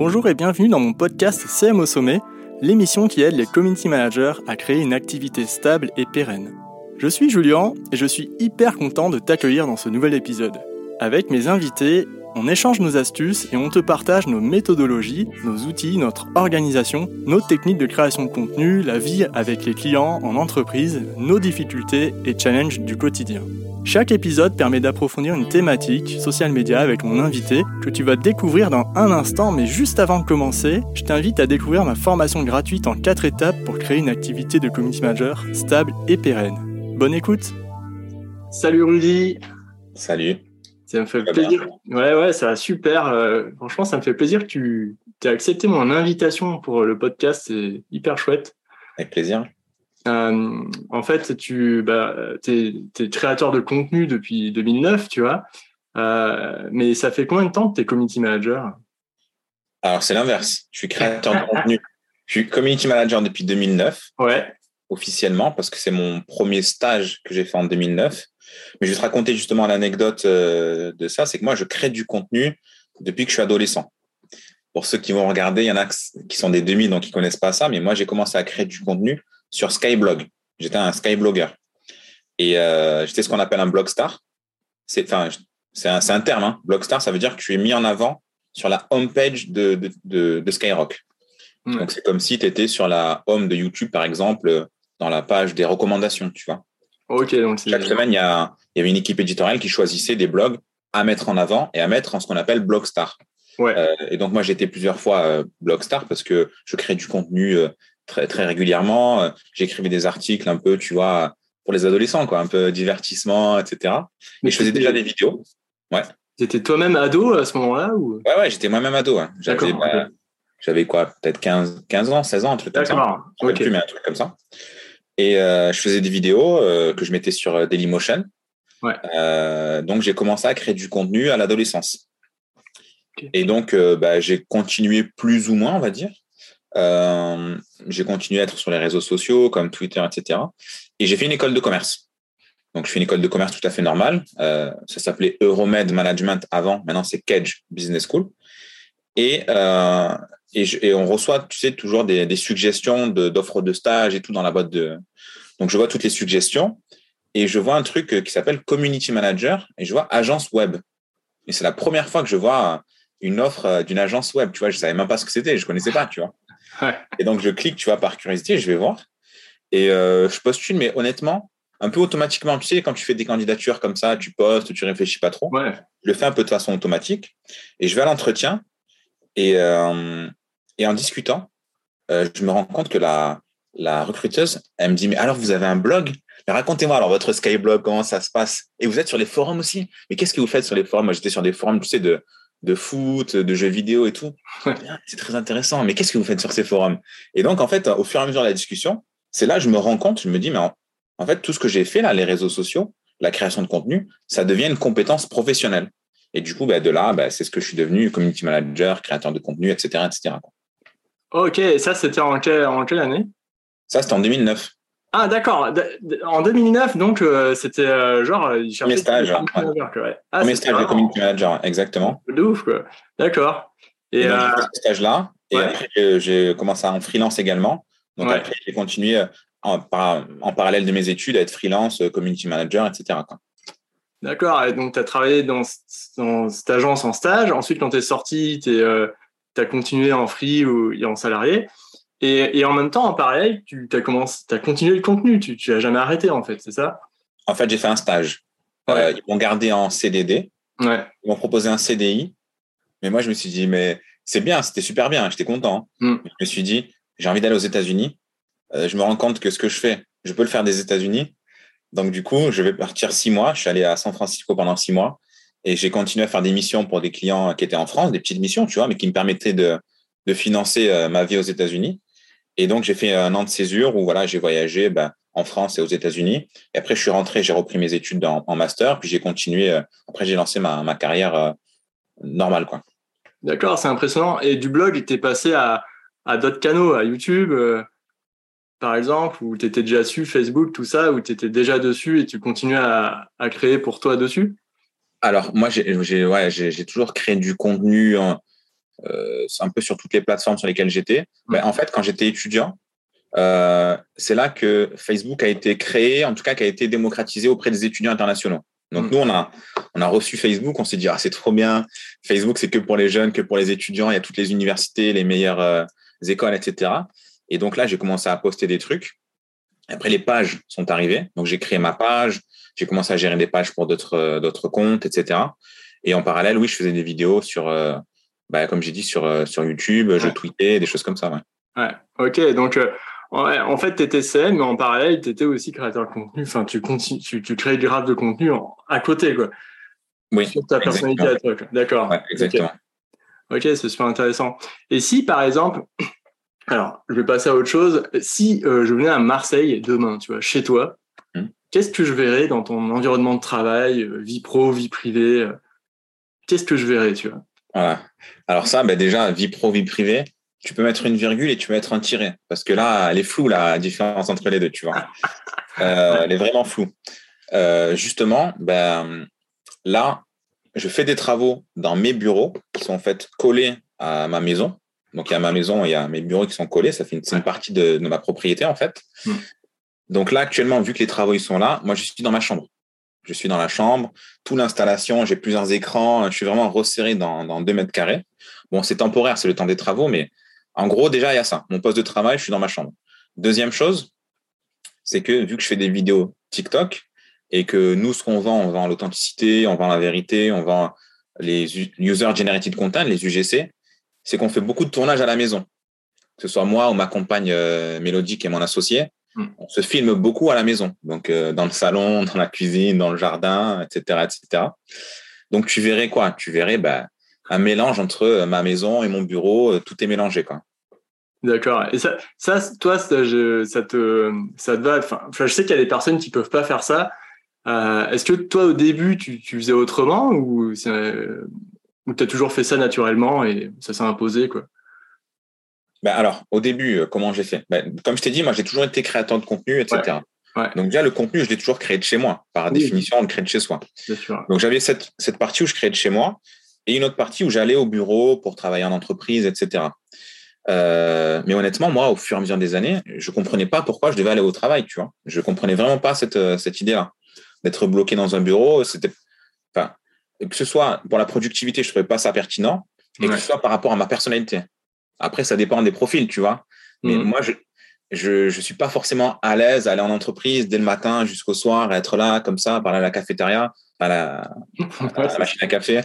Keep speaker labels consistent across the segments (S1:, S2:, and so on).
S1: Bonjour et bienvenue dans mon podcast CM au sommet, l'émission qui aide les community managers à créer une activité stable et pérenne. Je suis Julien et je suis hyper content de t'accueillir dans ce nouvel épisode. Avec mes invités, on échange nos astuces et on te partage nos méthodologies, nos outils, notre organisation, nos techniques de création de contenu, la vie avec les clients en entreprise, nos difficultés et challenges du quotidien. Chaque épisode permet d'approfondir une thématique, social media, avec mon invité, que tu vas découvrir dans un instant, mais juste avant de commencer, je t'invite à découvrir ma formation gratuite en 4 étapes pour créer une activité de community manager stable et pérenne. Bonne écoute Salut Rudy
S2: Salut
S1: ça me fait plaisir. Ouais, ouais, ça va super. Euh, franchement, ça me fait plaisir que tu aies accepté mon invitation pour le podcast. C'est hyper chouette.
S2: Avec plaisir.
S1: Euh, en fait, tu bah, es, créateur de contenu depuis 2009, tu vois. Euh, mais ça fait combien de temps que tu es community manager?
S2: Alors, c'est l'inverse. Je suis créateur de contenu. Je suis community manager depuis 2009.
S1: Ouais.
S2: Officiellement, parce que c'est mon premier stage que j'ai fait en 2009. Mais je vais te raconter justement l'anecdote euh, de ça. C'est que moi, je crée du contenu depuis que je suis adolescent. Pour ceux qui vont regarder, il y en a qui sont des demi, donc qui connaissent pas ça. Mais moi, j'ai commencé à créer du contenu sur Skyblog. J'étais un Skyblogger. Et euh, j'étais ce qu'on appelle un blogstar. C'est un, un, terme. Hein. Blogstar, ça veut dire que tu es mis en avant sur la homepage de, de, de, de Skyrock. Donc, c'est comme si tu étais sur la home de YouTube, par exemple, dans la page des recommandations, tu vois.
S1: Ok, donc
S2: Chaque semaine, il y, a, il y avait une équipe éditoriale qui choisissait des blogs à mettre en avant et à mettre en ce qu'on appelle Blogstar.
S1: Ouais.
S2: Euh, et donc, moi, j'étais plusieurs fois euh, Blogstar parce que je crée du contenu euh, très, très régulièrement. Euh, j'écrivais des articles un peu, tu vois, pour les adolescents, quoi, un peu divertissement, etc. Mais et je faisais déjà des vidéos. Ouais.
S1: T'étais toi-même ado à ce moment-là ou...
S2: Ouais, ouais, j'étais moi-même ado. Hein. J'avais, bah, j'avais quoi, peut-être 15, 15 ans, 16 ans, un truc comme ça.
S1: D'accord. Okay.
S2: Plus, mais un truc comme ça. Et euh, je faisais des vidéos euh, que je mettais sur euh, Dailymotion.
S1: Ouais.
S2: Donc, j'ai commencé à créer du contenu à l'adolescence. Okay. Et donc, bah, j'ai continué plus ou moins, on va dire. Euh, j'ai continué à être sur les réseaux sociaux comme Twitter, etc. Et j'ai fait une école de commerce. Donc, je fais une école de commerce tout à fait normale. Euh, ça s'appelait Euromed Management avant. Maintenant, c'est Kedge Business School. Et, euh, et, je, et, on reçoit, tu sais, toujours des, des suggestions d'offres de, de, stage et tout dans la boîte de. Donc, je vois toutes les suggestions et je vois un truc qui s'appelle Community Manager et je vois agence web. Et c'est la première fois que je vois une offre d'une agence web. Tu vois, je savais même pas ce que c'était, je connaissais pas, tu vois.
S1: Ouais.
S2: Et donc, je clique, tu vois, par curiosité, je vais voir. Et euh, je postule, mais honnêtement, un peu automatiquement. Tu sais, quand tu fais des candidatures comme ça, tu postes, tu réfléchis pas trop.
S1: Ouais.
S2: Je le fais un peu de façon automatique. Et je vais à l'entretien. Et, euh, et en discutant, euh, je me rends compte que la, la recruteuse, elle me dit, mais alors, vous avez un blog? Mais racontez-moi alors votre Skyblog, comment ça se passe? Et vous êtes sur les forums aussi? Mais qu'est-ce que vous faites sur les forums? Moi, j'étais sur des forums, tu sais, de, de foot, de jeux vidéo et tout. C'est très intéressant. Mais qu'est-ce que vous faites sur ces forums? Et donc, en fait, au fur et à mesure de la discussion, c'est là que je me rends compte, je me dis, mais en, en fait, tout ce que j'ai fait là, les réseaux sociaux, la création de contenu, ça devient une compétence professionnelle. Et du coup, bah, de là, bah, c'est ce que je suis devenu, community manager, créateur de contenu, etc. etc.
S1: Ok, et ça, c'était en, quelle, en quelle année?
S2: Ça, c'était en 2009.
S1: Ah d'accord. En 2009, donc euh, c'était euh, genre il
S2: stage. Ouais.
S1: Ouais.
S2: Ah, Premier stage de community manager, exactement.
S1: De ouf quoi. D'accord.
S2: Et, et donc, euh... ce stage-là. Et ouais. après j'ai commencé en freelance également. Donc
S1: Ouais.
S2: après j'ai continué en, par- en parallèle de mes études à être freelance, euh, community manager, etc.
S1: D'accord. Et donc tu as travaillé dans, dans cette agence en stage. Ensuite, quand tu es sorti, tu as continué en free ou en salarié. Et, et en même temps, en parallèle, tu as, commencé, as continué le contenu. Tu n'as jamais arrêté, en fait, c'est ça?
S2: En fait, j'ai fait un stage. Euh, ils m'ont gardé en CDD.
S1: Ouais.
S2: Ils m'ont proposé un CDI. Mais moi, je me suis dit, mais c'est bien, c'était super bien, j'étais content.
S1: Mm.
S2: Je me suis dit, j'ai envie d'aller aux États-Unis. Euh, je me rends compte que ce que je fais, je peux le faire des États-Unis. Donc, du coup, je vais partir six mois. Je suis allé à San Francisco pendant six mois et j'ai continué à faire des missions pour des clients qui étaient en France, des petites missions, tu vois, mais qui me permettaient de, financer euh, ma vie aux États-Unis. Et donc, j'ai fait un an de césure où voilà, j'ai voyagé ben, en France et aux États-Unis. Et après, je suis rentré, j'ai repris mes études en, master, puis j'ai continué. Euh, après, j'ai lancé ma, carrière euh, normale, quoi.
S1: D'accord, c'est impressionnant. Et du blog, tu es passé à, d'autres canaux, à YouTube, par exemple, où tu étais déjà dessus, Facebook, tout ça, où tu étais déjà dessus et tu continues à, à créer pour toi dessus?
S2: Alors, moi, j'ai ouais, j'ai toujours créé du contenu en, un peu sur toutes les plateformes sur lesquelles j'étais. Ben, en fait, quand j'étais étudiant, c'est là que Facebook a été créé, en tout cas, qui a été démocratisé auprès des étudiants internationaux. Donc mm. nous, on a, on a reçu Facebook, on s'est dit, ah, c'est trop bien, Facebook, c'est que pour les jeunes, que pour les étudiants, il y a toutes les universités, les meilleures euh, écoles, etc. Et donc là, j'ai commencé à poster des trucs. Après, les pages sont arrivées. Donc j'ai créé ma page, j'ai commencé à gérer des pages pour d'autres euh, d'autres comptes, etc. Et en parallèle, oui, je faisais des vidéos sur, euh, bah, comme j'ai dit, sur, sur YouTube, je tweetais, des choses comme ça.
S1: Ouais, ouais. ok. Donc, en fait, tu étais CM, mais en parallèle, tu étais aussi créateur de contenu. Enfin, tu, continues, tu, tu crées grave de contenu à côté, quoi.
S2: Oui.
S1: Sur ta personnalité à toi. D'accord.
S2: exactement.
S1: Ok, c'est super intéressant. Et si, par exemple, alors, je vais passer à autre chose. Si euh, je venais à Marseille demain, tu vois, chez toi, hmm. qu'est-ce que je verrais dans ton environnement de travail, euh, vie pro, vie privée euh, Qu'est-ce que je verrais, tu vois?
S2: Voilà. Alors ça, bah déjà, vie pro, vie privée, tu peux mettre une virgule et tu peux mettre un tiret. Parce que là, elle est floue, la différence entre les deux, tu vois. Euh, elle est vraiment floue. Euh, justement, ben, là, je fais des travaux dans mes bureaux qui sont en fait collés à ma maison. Donc, il y a ma maison, il y a mes bureaux qui sont collés. Ça fait une, une partie de, ma propriété, en fait. Hmm. Donc là, actuellement, vu que les travaux ils sont là, moi, je suis dans ma chambre. Je suis dans la chambre, toute l'installation, j'ai plusieurs écrans, je suis vraiment resserré dans, dans deux mètres carrés. Bon, c'est temporaire, c'est le temps des travaux, mais en gros, déjà, il y a ça. Mon poste de travail, je suis dans ma chambre. Deuxième chose, c'est que vu que je fais des vidéos TikTok et que nous, ce qu'on vend, on vend l'authenticité, on vend la vérité, on vend les User Generated Content, les UGC, c'est qu'on fait beaucoup de tournages à la maison. Que ce soit moi ou ma compagne euh, Mélodique et mon associé, hmm. on se filme beaucoup à la maison. Donc, euh, dans le salon, dans la cuisine, dans le jardin, etc., etc. Donc, tu verrais quoi? Tu verrais bah, un mélange entre euh, ma maison et mon bureau, euh, tout est mélangé. Quoi.
S1: D'accord. Et ça, ça toi, ça, te, ça te va? Enfin, je sais qu'il y a des personnes qui peuvent pas faire ça. Euh, est-ce que toi, au début, tu, faisais autrement ou, tu as toujours fait ça naturellement et ça s'est imposé quoi
S2: ben alors, au début, comment j'ai fait? Ben, Comme je t'ai dit, moi, j'ai toujours été créateur de contenu, etc. Donc déjà, le contenu, je l'ai toujours créé de chez moi. Par définition, on le crée de chez soi. Donc j'avais cette, cette partie où je créais de chez moi et une autre partie où j'allais au bureau pour travailler en entreprise, etc. Euh, mais honnêtement, moi, au fur et à mesure des années, je comprenais pas pourquoi je devais aller au travail, tu vois. Je comprenais vraiment pas cette, euh, cette idée-là. D'être bloqué dans un bureau, c'était, que ce soit pour la productivité, je trouvais pas ça pertinent, et que ce soit par rapport à ma personnalité. Après, ça dépend des profils, tu vois. Mais mmh. moi, je, je, je suis pas forcément à l'aise à aller en entreprise dès le matin jusqu'au soir, être là comme ça, parler à la cafétéria à la, machine à café.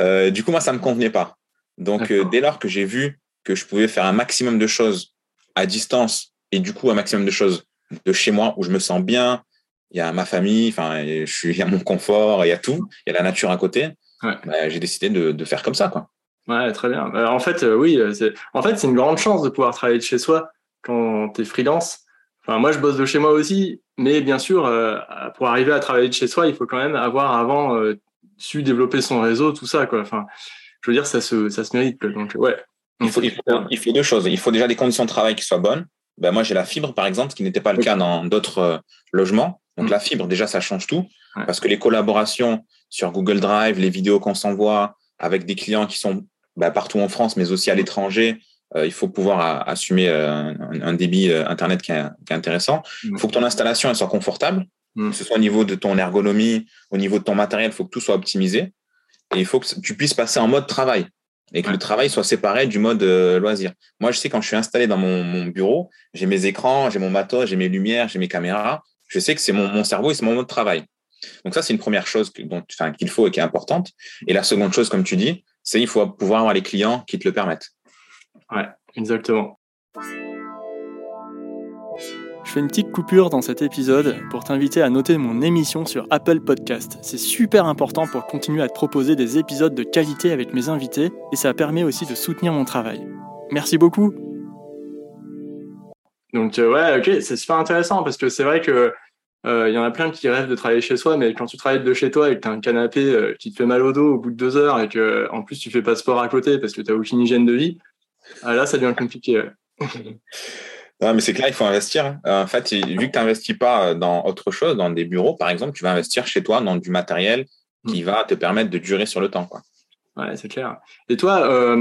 S2: Euh, du coup, moi, ça ne me convenait pas. Donc, euh, dès lors que j'ai vu que je pouvais faire un maximum de choses à distance et du coup, un maximum de choses de chez moi où je me sens bien, il y a ma famille, enfin, je suis, il y a mon confort, il y a tout, il y a la nature à côté. Bah, j'ai décidé de, de, faire comme ça, quoi.
S1: Ouais, très bien. Euh, en fait, oui, c'est, en fait, c'est une grande chance de pouvoir travailler de chez soi quand tu es freelance. Enfin, moi, je bosse de chez moi aussi mais bien sûr, euh, pour arriver à travailler de chez soi, il faut quand même avoir avant euh, su développer son réseau, tout ça. Quoi. Enfin, je veux dire, ça se, ça se mérite. Donc, ouais.
S2: Il faut, il, faut, deux choses. Il faut déjà des conditions de travail qui soient bonnes. Ben, moi, j'ai la fibre, par exemple, ce qui n'était pas le cas dans d'autres euh, logements. Donc, mm. la fibre, déjà, ça change tout. Parce que les collaborations sur Google Drive, les vidéos qu'on s'envoie avec des clients qui sont ben, partout en France, mais aussi à l'étranger, euh, il faut pouvoir assumer euh, un, débit euh, Internet qui est, intéressant. Il mm. faut que ton installation elle soit confortable, mm. que ce soit au niveau de ton ergonomie, au niveau de ton matériel, il faut que tout soit optimisé. Et il faut que tu puisses passer en mode travail et que le travail soit séparé du mode loisir. Moi, je sais quand je suis installé dans mon, bureau, j'ai mes écrans, j'ai mon matos, j'ai mes lumières, j'ai mes caméras. Je sais que c'est mon, mon cerveau et c'est mon mode travail. Donc ça, c'est une première chose qu'il faut et qui est importante. Et la seconde chose, comme tu dis, c'est il faut pouvoir avoir les clients qui te le permettent.
S1: Ouais, exactement.
S3: Je fais une petite coupure dans cet épisode pour t'inviter à noter mon émission sur Apple Podcast. C'est super important pour continuer à te proposer des épisodes de qualité avec mes invités et ça permet aussi de soutenir mon travail. Merci beaucoup.
S1: Donc euh, ouais, ok, c'est super intéressant parce que c'est vrai que euh, il y en a plein qui rêvent de travailler chez soi, mais quand tu travailles de chez toi et que tu as un canapé euh, qui te fait mal au dos au bout de deux heures et que en plus tu fais pas sport à côté parce que tu n'as aucune hygiène de vie, ah, là, ça devient compliqué.
S2: non, mais c'est clair, il faut investir. Hein. En fait, vu que tu n'investis pas dans autre chose, dans des bureaux, par exemple, tu vas investir chez toi dans du matériel qui mm. va te permettre de durer sur le temps. Quoi.
S1: Ouais, c'est clair. Et toi,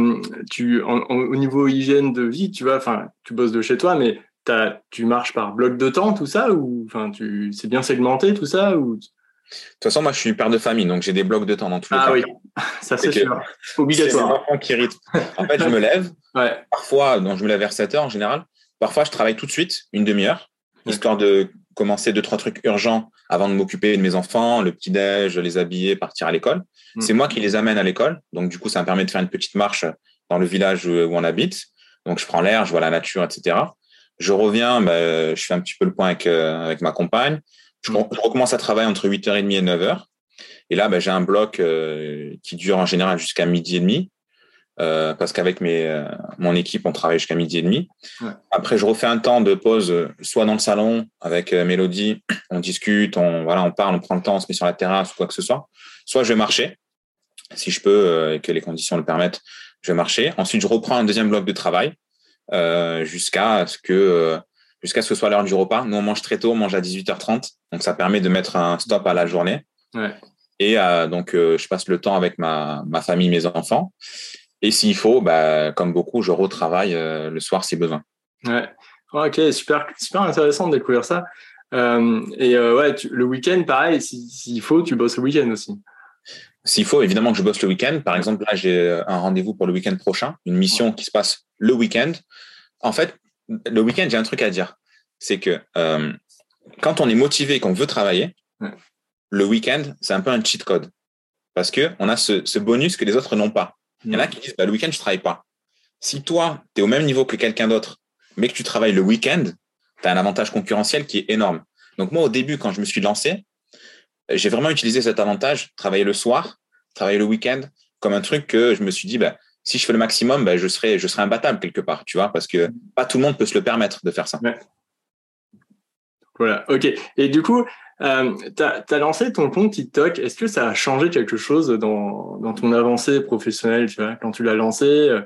S1: tu, au niveau hygiène de vie, tu vois, enfin, tu bosses de chez toi, mais tu marches par bloc de temps, tout ça, ou enfin, tu, c'est bien segmenté, tout ça, ou?
S2: De toute façon, moi, je suis père de famille, donc j'ai des blocs de temps dans tous les
S1: ah,
S2: cas.
S1: oui, ça c'est sûr. Obligatoire.
S2: C'est enfants qui rythment. En fait, je me lève. Parfois, donc je me lève vers 7 heures en général. Parfois, je travaille tout de suite, une demi-heure, histoire de commencer deux, trois trucs urgents avant de m'occuper de mes enfants, le petit-déj, les habiller, partir à l'école. Mm. C'est moi qui les amène à l'école. Donc, du coup, ça me permet de faire une petite marche dans le village où on habite. Donc, je prends l'air, je vois la nature, etc. Je reviens, bah, je fais un petit peu le point avec, euh, avec ma compagne. Je, recommence à travailler entre 8h30 et 9h. Et là, bah, j'ai un bloc euh, qui dure en général jusqu'à midi et demi. Euh, parce qu'avec mes, euh, mon équipe, on travaille jusqu'à midi et demi. Après, je refais un temps de pause, soit dans le salon avec Mélodie, on discute, on, voilà, on parle, on prend le temps, on se met sur la terrasse ou quoi que ce soit. Soit je vais marcher, si je peux et que les conditions le permettent, je vais marcher. Ensuite, je reprends un deuxième bloc de travail jusqu'à ce que jusqu'à ce que soit l'heure du repas. Nous, on mange très tôt, on mange à 18h30. Donc, ça permet de mettre un stop à la journée. Et euh, donc, euh, je passe le temps avec ma, ma famille, mes enfants. Et s'il faut, bah, comme beaucoup, je retravaille euh, le soir si besoin.
S1: Ouais. Ok, super, super intéressant de découvrir ça. et ouais, le week-end, pareil, s'il faut, tu bosses le week-end aussi.
S2: S'il faut, évidemment que je bosse le week-end. Par exemple, là, j'ai un rendez-vous pour le week-end prochain, une mission qui se passe le week-end. En fait, le week-end, j'ai un truc à dire. C'est que euh, quand on est motivé et qu'on veut travailler, le week-end, c'est un peu un cheat code. Parce qu'on a ce, bonus que les autres n'ont pas. Il y en a qui disent bah, le week-end, je ne travaille pas. Si toi, tu es au même niveau que quelqu'un d'autre, mais que tu travailles le week-end, tu as un avantage concurrentiel qui est énorme. Donc moi, au début, quand je me suis lancé, j'ai vraiment utilisé cet avantage, travailler le soir, travailler le week-end, comme un truc que je me suis dit, bah, si je fais le maximum, ben, je serai, je serai imbattable quelque part, tu vois, parce que pas tout le monde peut se le permettre de faire ça.
S1: Voilà, ok. Et du coup, euh, tu as, lancé ton compte TikTok. Est-ce que ça a changé quelque chose dans, dans ton avancée professionnelle, tu vois, quand tu l'as lancé euh?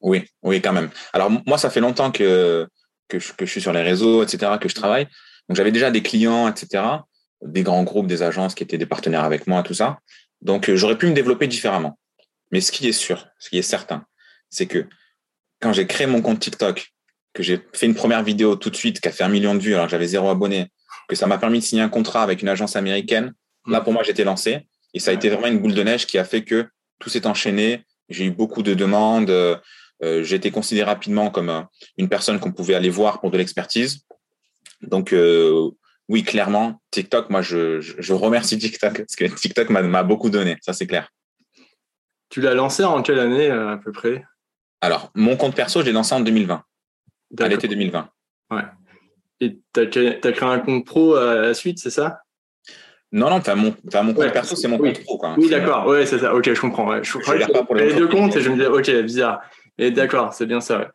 S2: Oui, oui, quand même. Alors, moi, ça fait longtemps que, que, je, que je suis sur les réseaux, etc., que je travaille. Donc, j'avais déjà des clients, etc., des grands groupes, des agences qui étaient des partenaires avec moi, tout ça. Donc, euh, j'aurais pu me développer différemment. Mais ce qui est sûr, ce qui est certain, c'est que quand j'ai créé mon compte TikTok, que j'ai fait une première vidéo tout de suite qui a fait un million de vues alors que j'avais zéro abonné, que ça m'a permis de signer un contrat avec une agence américaine, là pour moi j'étais lancé et ça a été vraiment une boule de neige qui a fait que tout s'est enchaîné. J'ai eu beaucoup de demandes. Euh, j'ai été considéré rapidement comme euh, une personne qu'on pouvait aller voir pour de l'expertise. Donc oui, clairement, TikTok, moi je, je remercie TikTok parce que TikTok m'a beaucoup donné, ça c'est clair.
S1: Tu l'as lancé en quelle année euh, à peu près?
S2: Alors, mon compte perso, je l'ai lancé en 2020, à l'été 2020.
S1: Ouais. Et tu as, créé un compte pro à la suite, c'est ça?
S2: Non, non, enfin, mon, mon compte perso, c'est mon compte pro.
S1: Oui, d'accord, ouais, c'est ça. Ok, je comprends. Je, crois pas pour les deux comptes et je me disais, ok, bizarre. Et d'accord, c'est bien ça.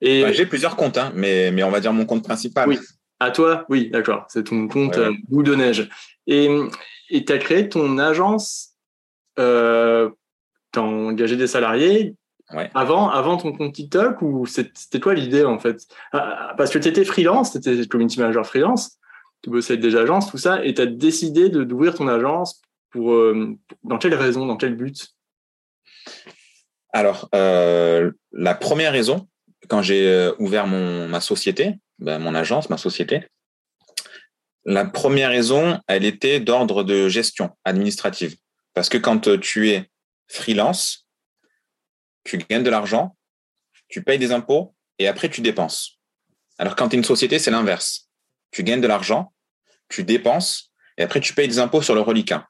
S2: Et... j'ai plusieurs comptes, hein, mais, mais on va dire mon compte principal.
S1: Oui, à toi, oui, d'accord. C'est ton compte euh, bout de neige. Et tu as créé ton agence euh, as engagé des salariés avant, avant ton compte TikTok ou c'était toi l'idée en fait? Ah, ah, Parce que tu étais freelance, tu étais community manager freelance, tu bossais avec des agences, tout ça, et tu as décidé d'ouvrir ton agence pour, euh, dans quelle raison, dans quel but?
S2: Alors, euh, la première raison, quand j'ai ouvert mon, ma société, ben, mon agence, ma société, la première raison, elle était d'ordre de gestion administrative. Parce que quand tu es freelance, tu gagnes de l'argent, tu payes des impôts et après tu dépenses. Alors quand tu es une société, c'est l'inverse. Tu gagnes de l'argent, tu dépenses et après tu payes des impôts sur le reliquat.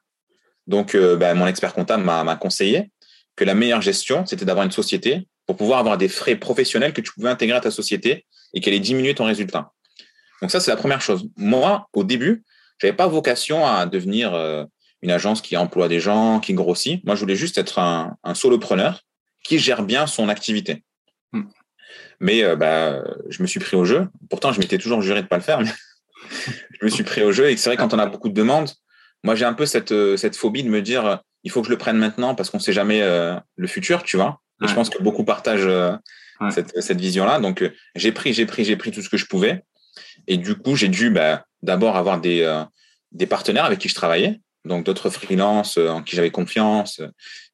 S2: Donc euh, ben, mon expert comptable m'a conseillé que la meilleure gestion, c'était d'avoir une société pour pouvoir avoir des frais professionnels que tu pouvais intégrer à ta société et qu'elle ait diminué ton résultat. Donc ça, c'est la première chose. Moi, au début, je n'avais pas vocation à devenir euh, une agence qui emploie des gens, qui grossit. Moi, je voulais juste être un, solopreneur qui gère bien son activité. Hmm. Mais euh, bah, je me suis pris au jeu. Pourtant, je m'étais toujours juré de pas le faire. Mais je me suis pris au jeu. Et c'est vrai, quand on a beaucoup de demandes, moi, j'ai un peu cette, euh, cette phobie de me dire, il faut que je le prenne maintenant parce qu'on ne sait jamais le futur, tu vois. Et je pense que beaucoup partagent cette, cette vision-là. Donc, j'ai pris, j'ai pris, j'ai pris tout ce que je pouvais. Et du coup, j'ai dû bah, d'abord avoir des, des partenaires avec qui je travaillais donc d'autres freelances euh, en qui j'avais confiance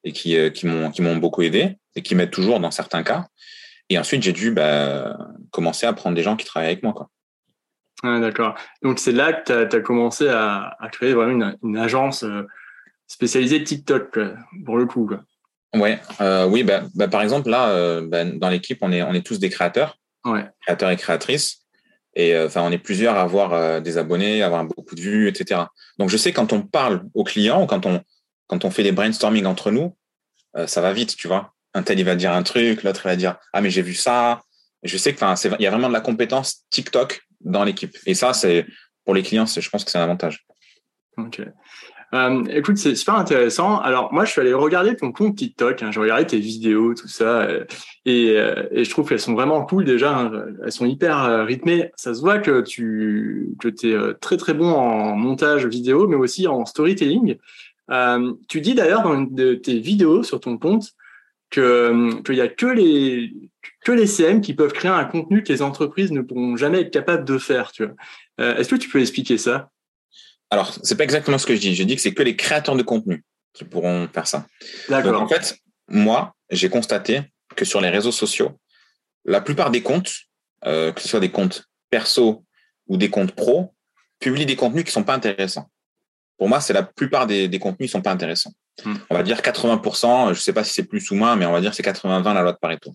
S2: et qui, euh, qui m'ont beaucoup aidé et qui m'aident toujours dans certains cas. Et ensuite, j'ai dû bah, commencer à prendre des gens qui travaillent avec moi. Quoi.
S1: D'accord. Donc, c'est là que tu as, commencé à, créer vraiment une, agence euh, spécialisée TikTok, pour le coup. Quoi.
S2: Ouais, euh, oui, bah, bah, par exemple, là, bah, dans l'équipe, on est, on est tous des créateurs, ouais. créateurs et créatrices. Et enfin, on est plusieurs à avoir des abonnés, à avoir beaucoup de vues, etc. Donc, je sais quand on parle aux clients ou quand on, quand on fait des brainstorming entre nous, ça va vite, tu vois un tel il va dire un truc, l'autre il va dire ah mais j'ai vu ça. Je sais que il y a vraiment de la compétence TikTok dans l'équipe. Et ça, c'est pour les clients, je pense que c'est un avantage.
S1: Ok. Euh, écoute, c'est super intéressant. Alors moi, je suis allé regarder ton compte TikTok. Hein. J'ai regardé tes vidéos, tout ça, euh, euh, et, je trouve qu'elles sont vraiment cool déjà. Hein. Elles sont hyper rythmées. Ça se voit que tu que es très très bon en montage vidéo, mais aussi en storytelling. tu dis d'ailleurs dans une de tes vidéos sur ton compte que qu'il y a que les que les CM qui peuvent créer un contenu que les entreprises ne pourront jamais être capables de faire. Tu vois. Euh, est-ce que tu peux expliquer ça?
S2: Alors, c'est pas exactement ce que je dis. Je dis que c'est que les créateurs de contenu qui pourront faire ça.
S1: D'accord.
S2: En fait, moi, j'ai constaté que sur les réseaux sociaux, la plupart des comptes, euh, que ce soit des comptes perso ou des comptes pro, publient des contenus qui sont pas intéressants. Pour moi, c'est la plupart des, des contenus qui sont pas intéressants. Hmm. On va dire 80%, je ne sais pas si c'est plus ou moins, mais on va dire c'est 80-20 la loi de Pareto.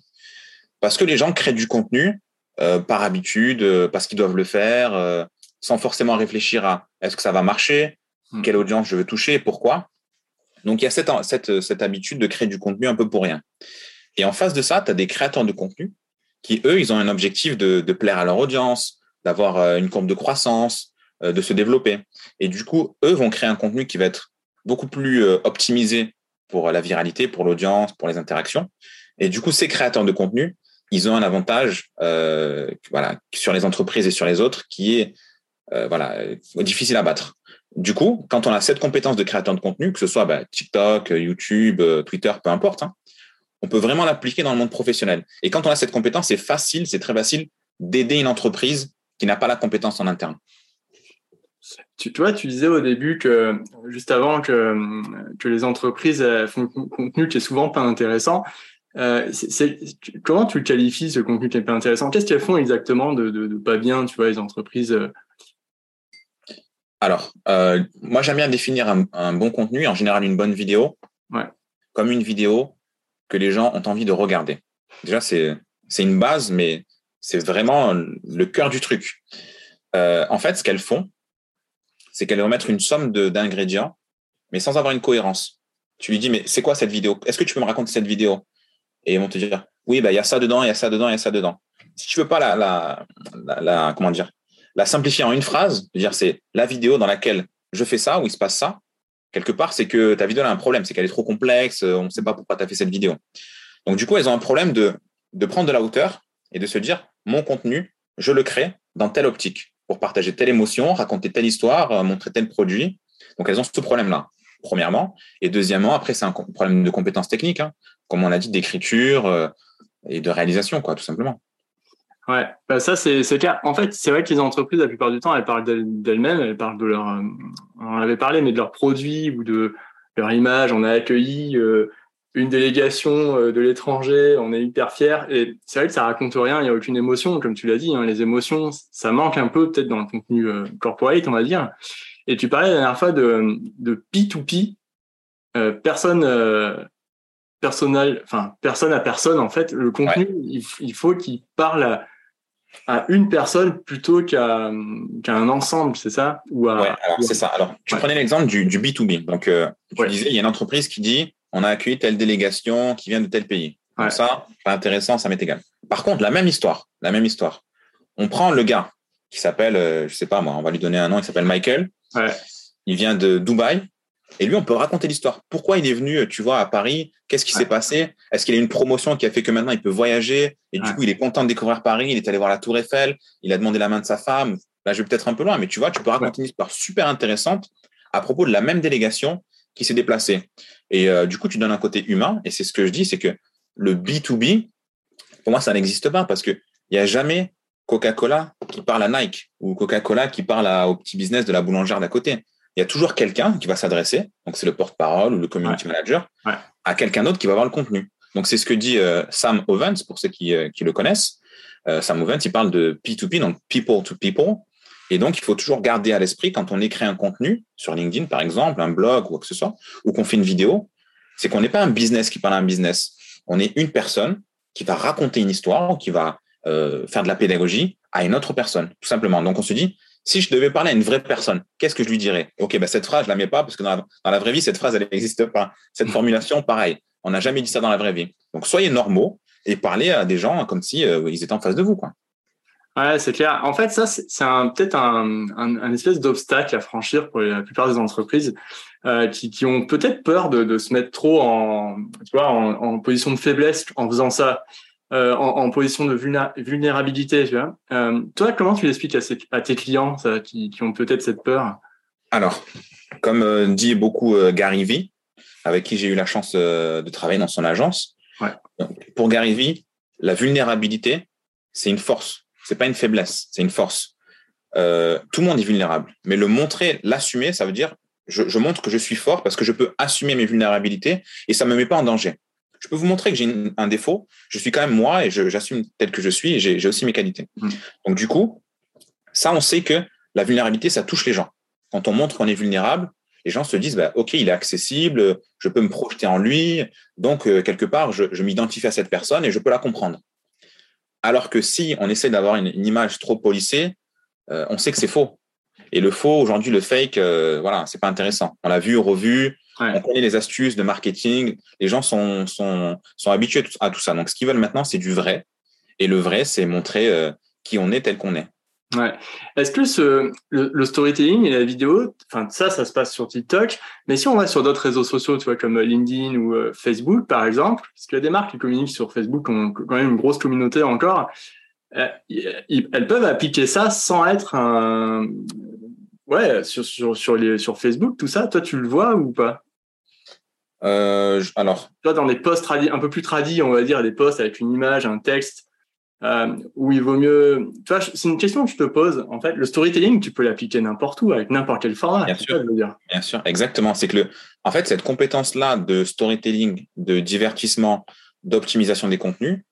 S2: Parce que les gens créent du contenu euh, par habitude, euh, parce qu'ils doivent le faire, sans forcément réfléchir à est-ce que ça va marcher, hmm. quelle audience je veux toucher, pourquoi. Donc il y a cette, cette, cette, habitude de créer du contenu un peu pour rien. Et en face de ça, tu as des créateurs de contenu qui, eux, ils ont un objectif de, de plaire à leur audience, d'avoir une courbe de croissance, de se développer. Et du coup, eux vont créer un contenu qui va être beaucoup plus euh, optimisé pour la viralité, pour l'audience, pour les interactions. Et du coup, ces créateurs de contenu, ils ont un avantage euh, voilà, sur les entreprises et sur les autres qui est euh, voilà, difficile à battre. Du coup, quand on a cette compétence de créateur de contenu, que ce soit bah, TikTok, YouTube, Twitter, peu importe, hein, on peut vraiment l'appliquer dans le monde professionnel. Et quand on a cette compétence, c'est facile, c'est très facile d'aider une entreprise qui n'a pas la compétence en interne.
S1: Tu, vois, tu disais au début que, juste avant que, que les entreprises font contenu qui est souvent pas intéressant. Euh, comment tu qualifies ce contenu qui est pas intéressant? Qu'est-ce qu'elles font exactement de, pas bien, tu vois, les entreprises euh?
S2: Alors, euh, moi, j'aime bien définir un, bon contenu, en général une bonne vidéo, comme une vidéo que les gens ont envie de regarder. Déjà, c'est une base, mais c'est vraiment le cœur du truc. en fait, ce qu'elles font, c'est qu'elle va mettre une somme d'ingrédients, mais sans avoir une cohérence. Tu lui dis, mais c'est quoi cette vidéo? Est-ce que tu peux me raconter cette vidéo? Et ils vont te dire, oui, bah, il y a ça dedans, il y a ça dedans, il y a ça dedans. Si tu veux pas la, la, la, comment dire, la simplifier en une phrase, c'est la vidéo dans laquelle je fais ça, où il se passe ça, quelque part, c'est que ta vidéo a un problème, c'est qu'elle est trop complexe, on ne sait pas pourquoi tu as fait cette vidéo. Donc, du coup, elles ont un problème de, de prendre de la hauteur et de se dire, mon contenu, je le crée dans telle optique pour partager telle émotion, raconter telle histoire, euh, montrer tel produit. Donc, elles ont ce problème-là, premièrement. Et deuxièmement, après, c'est un problème de compétences techniques, hein, comme on l'a dit, d'écriture euh, et de réalisation, quoi, tout simplement.
S1: Ouais, bah ça c'est clair. En fait, c'est vrai que les entreprises, la plupart du temps, elles parlent d'elles-mêmes, elles parlent de leur, euh, on en avait parlé, mais de leurs produits ou de leur image. On a accueilli une délégation euh, de l'étranger, on est hyper fiers. Et c'est vrai que ça raconte rien, il n'y a aucune émotion, comme tu l'as dit. Hein, les émotions, ça manque un peu peut-être dans le contenu euh, corporate, on va dire. Et tu parlais la dernière fois de, de P2P, euh, personne, euh, personnel, enfin personne à personne en fait. Le contenu, il, faut qu'il parle à, à, une personne plutôt qu'à un ensemble, c'est ça?
S2: Ou à, ouais, alors c'est ça. Alors tu prenais l'exemple du, du B2B. Donc tu disais, il y a une entreprise qui dit on a accueilli telle délégation qui vient de tel pays. Donc ça, pas intéressant, ça m'est égal. Par contre, la même histoire, la même histoire. On prend le gars qui s'appelle, euh, je sais pas moi, on va lui donner un nom, il s'appelle Michael. Il vient de Dubaï. Et lui, on peut raconter l'histoire. Pourquoi il est venu, tu vois, à Paris? Qu'est-ce qui s'est passé? Est-ce qu'il a une promotion qui a fait que maintenant il peut voyager? Et du coup, il est content de découvrir Paris. Il est allé voir la Tour Eiffel. Il a demandé la main de sa femme. Là, je vais peut-être un peu loin, mais tu vois, tu peux raconter une histoire super intéressante à propos de la même délégation qui s'est déplacé. Et euh, du coup, tu donnes un côté humain. Et c'est ce que je dis, c'est que le B2B, pour moi, ça n'existe pas parce qu'il n'y a jamais Coca-Cola qui parle à Nike ou Coca-Cola qui parle au petit business de la boulangère d'à côté. Il y a toujours quelqu'un qui va s'adresser, donc c'est le porte-parole ou le community manager, à quelqu'un d'autre qui va voir le contenu. Donc c'est ce que dit euh, Sam Ovens, pour ceux qui, euh, qui le connaissent. Euh, Sam Ovens, il parle de P2P, donc people to people. Et donc, il faut toujours garder à l'esprit quand on écrit un contenu sur LinkedIn, par exemple, un blog ou quoi que ce soit, ou qu'on fait une vidéo, c'est qu'on n'est pas un business qui parle à un business. On est une personne qui va raconter une histoire, qui va faire de la pédagogie à une autre personne, tout simplement. Donc, on se dit, si je devais parler à une vraie personne, qu'est-ce que je lui dirais? Ok, bah cette phrase, je la mets pas parce que dans la, vraie vie, cette phrase, elle n'existe pas. Cette mm. formulation, pareil, on n'a jamais dit ça dans la vraie vie. Donc, soyez normaux et parlez à des gens comme si euh, ils étaient en face de vous, quoi.
S1: Ouais, c'est clair. En fait, ça, c'est peut-être un, un, espèce d'obstacle à franchir pour la plupart des entreprises euh, qui, qui, ont peut-être peur de, de, se mettre trop en, tu vois, en, en, position de faiblesse en faisant ça. Euh, en, position de vulnérabilité. Tu vois. Euh, toi, comment tu l'expliques à, tes clients qui, ont peut-être cette peur?
S2: Alors, comme euh, dit beaucoup Gary Vee, avec qui j'ai eu la chance de travailler dans son agence, pour Gary Vee, la vulnérabilité, c'est une force. C'est pas une faiblesse, c'est une force. tout le monde est vulnérable, mais le montrer, l'assumer, ça veut dire je, je, montre que je suis fort parce que je peux assumer mes vulnérabilités et ça me met pas en danger je peux vous montrer que j'ai un défaut. Je suis quand même moi et j'assume tel que je suis et j'ai aussi mes qualités. Mm. Donc, du coup, ça, on sait que la vulnérabilité, ça touche les gens. Quand on montre qu'on est vulnérable, les gens se disent, bah, OK, il est accessible, je peux me projeter en lui. Donc, euh, quelque part, je, m'identifie à cette personne et je peux la comprendre. Alors que si on essaie d'avoir une, image trop polissée, euh, on sait que c'est faux. Et le faux, aujourd'hui, le fake, euh, voilà, c'est pas intéressant. On l'a vu, revu, on connaît les astuces de marketing. Les gens sont, sont, sont habitués à tout ça. Donc, ce qu'ils veulent maintenant, c'est du vrai. Et le vrai, c'est montrer euh, qui on est tel qu'on est.
S1: Ouais. Est-ce que ce, le, storytelling et la vidéo, enfin ça, ça se passe sur TikTok, mais si on va sur d'autres réseaux sociaux, tu vois, comme LinkedIn ou euh, Facebook, par exemple, parce qu'il y a des marques qui communiquent sur Facebook, qui ont quand même une grosse communauté encore, euh, elles peuvent appliquer ça sans être un, ouais, sur, sur, sur, les, sur Facebook, tout ça, toi, tu le vois ou pas?
S2: Euh, alors.
S1: Toi, dans les posts un peu plus tradis, on va dire, des posts avec une image, un texte, euh, où il vaut mieux. Tu vois, c'est une question que je te pose. En fait, le storytelling, tu peux l'appliquer n'importe où, avec n'importe quel format.
S2: Bien sûr. dire. Bien sûr, exactement. C'est que le, en fait, cette compétence-là de storytelling, de divertissement, d'optimisation des contenus,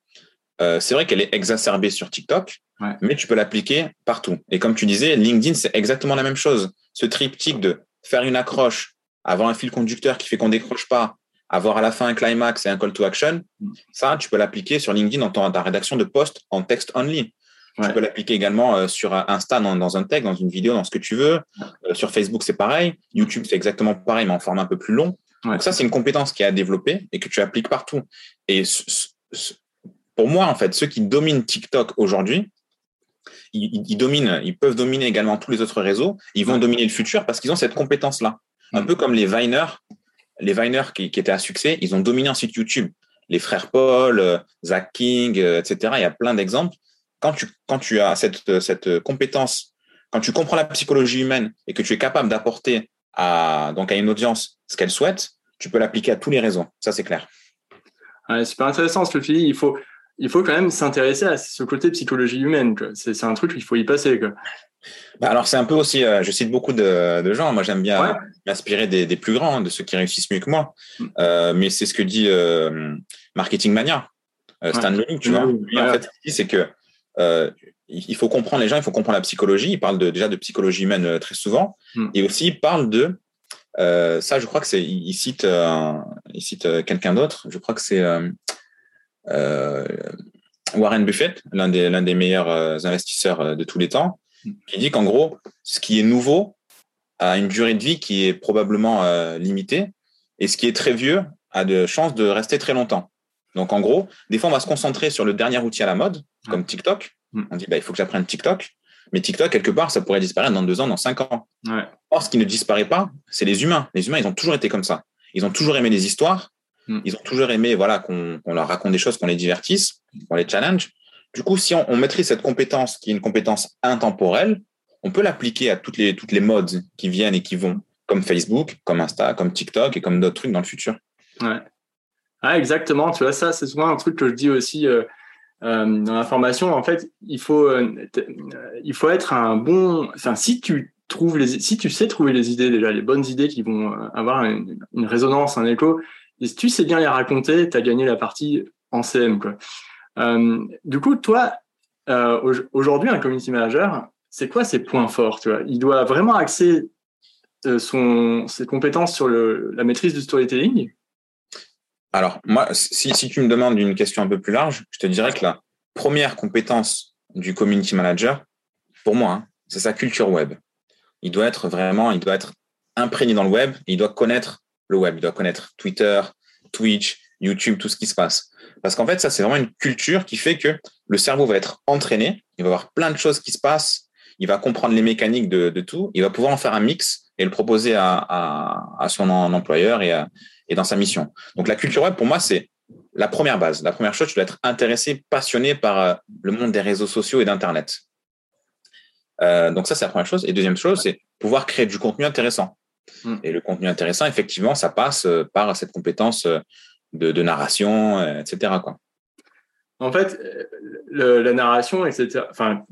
S2: euh, c'est vrai qu'elle est exacerbée sur TikTok, mais tu peux l'appliquer partout. Et comme tu disais, LinkedIn, c'est exactement la même chose. Ce triptyque de faire une accroche, avoir un fil conducteur qui fait qu'on décroche pas, avoir à la fin un climax et un call to action, ça, tu peux l'appliquer sur LinkedIn dans ta rédaction de post en text only. Tu peux l'appliquer également euh, sur Insta dans, un texte, dans une vidéo, dans ce que tu veux. Euh, sur Facebook, c'est pareil. YouTube, c'est exactement pareil, mais en format un peu plus long. Donc ça, c'est une compétence qui est à développer et que tu appliques partout. Et pour moi, en fait, ceux qui dominent TikTok aujourd'hui, ils, dominent, ils peuvent dominer également tous les autres réseaux. Ils vont dominer le futur parce qu'ils ont cette compétence-là. Un peu comme les Viners, les Viners qui, étaient à succès, ils ont dominé ensuite YouTube. Les frères Paul, euh, Zach King, euh, etc. Il y a plein d'exemples. Quand tu, quand tu as cette, cette compétence, quand tu comprends la psychologie humaine et que tu es capable d'apporter à, donc à une audience ce qu'elle souhaite, tu peux l'appliquer à tous les réseaux. Ça, c'est clair.
S1: Super intéressant ce que tu dis. Il faut, il faut quand même s'intéresser à ce côté psychologie humaine. C'est un truc, il faut y passer.
S2: Bah, alors c'est un peu aussi, euh, je cite beaucoup de, gens, moi j'aime bien m'inspirer des, plus grands, de ceux qui réussissent mieux que moi, mm. euh, mais c'est ce que dit euh, Marketing Mania, Stan ouais. tu vois. en fait, ce qu'il dit, c'est que il faut comprendre les gens, il faut comprendre la psychologie. Il parle de, déjà de psychologie humaine très souvent, mm. et aussi il parle de ça. Je crois que c'est, il, cite, il cite quelqu'un d'autre. Je crois que c'est Warren Buffett, l'un des l'un des meilleurs investisseurs de tous les temps qui dit qu'en gros, ce qui est nouveau a une durée de vie qui est probablement euh, limitée et ce qui est très vieux a de chances de rester très longtemps. Donc en gros, des fois on va se concentrer sur le dernier outil à la mode, comme TikTok. Mm. On dit bah, il faut que j'apprenne TikTok, mais TikTok quelque part ça pourrait disparaître dans deux ans, dans cinq ans. Or ce qui ne disparaît pas, c'est les humains. Les humains ils ont toujours été comme ça. Ils ont toujours aimé les histoires. Mm. Ils ont toujours aimé voilà qu'on leur raconte des choses, qu'on les divertisse, qu'on les challenge. Du coup, si on, maîtrise cette compétence qui est une compétence intemporelle, on peut l'appliquer à toutes les, toutes les modes qui viennent et qui vont, comme Facebook, comme Insta, comme TikTok et comme d'autres trucs dans le futur.
S1: Ouais. Ah, exactement. Tu vois, ça, c'est souvent un truc que je dis aussi euh, euh, dans la formation. En fait, il faut, euh, il faut être un bon. Enfin, si tu trouves les, si tu sais trouver les idées déjà, les bonnes idées qui vont avoir une, résonance, un écho, et si tu sais bien les raconter, tu as gagné la partie en CM. Quoi. Du coup, toi, aujourd'hui, un community manager, c'est quoi ses points forts tu vois? Il doit vraiment axer son, ses compétences sur la maîtrise du storytelling?
S2: Alors, moi, si, si tu me demandes une question un peu plus large, je te dirais que la première compétence du community manager, pour moi, hein, c'est sa culture web. Il doit être vraiment, il doit être imprégné dans le web, il doit connaître le web, il doit connaître Twitter, Twitch, YouTube, tout ce qui se passe. Parce qu'en fait, ça, c'est vraiment une culture qui fait que le cerveau va être entraîné, il va avoir plein de choses qui se passent, il va comprendre les mécaniques de, tout, il va pouvoir en faire un mix et le proposer à, son employeur et, et dans sa mission. Donc la culture web, pour moi, c'est la première base. La première chose, tu dois être intéressé, passionné par euh, le monde des réseaux sociaux et d'Internet. Euh, donc ça, c'est la première chose. Et deuxième chose, c'est pouvoir créer du contenu intéressant. Hmm. Et le contenu intéressant, effectivement, ça passe euh, par cette compétence de, narration, etc. Quoi.
S1: En fait, la narration, etc. Enfin,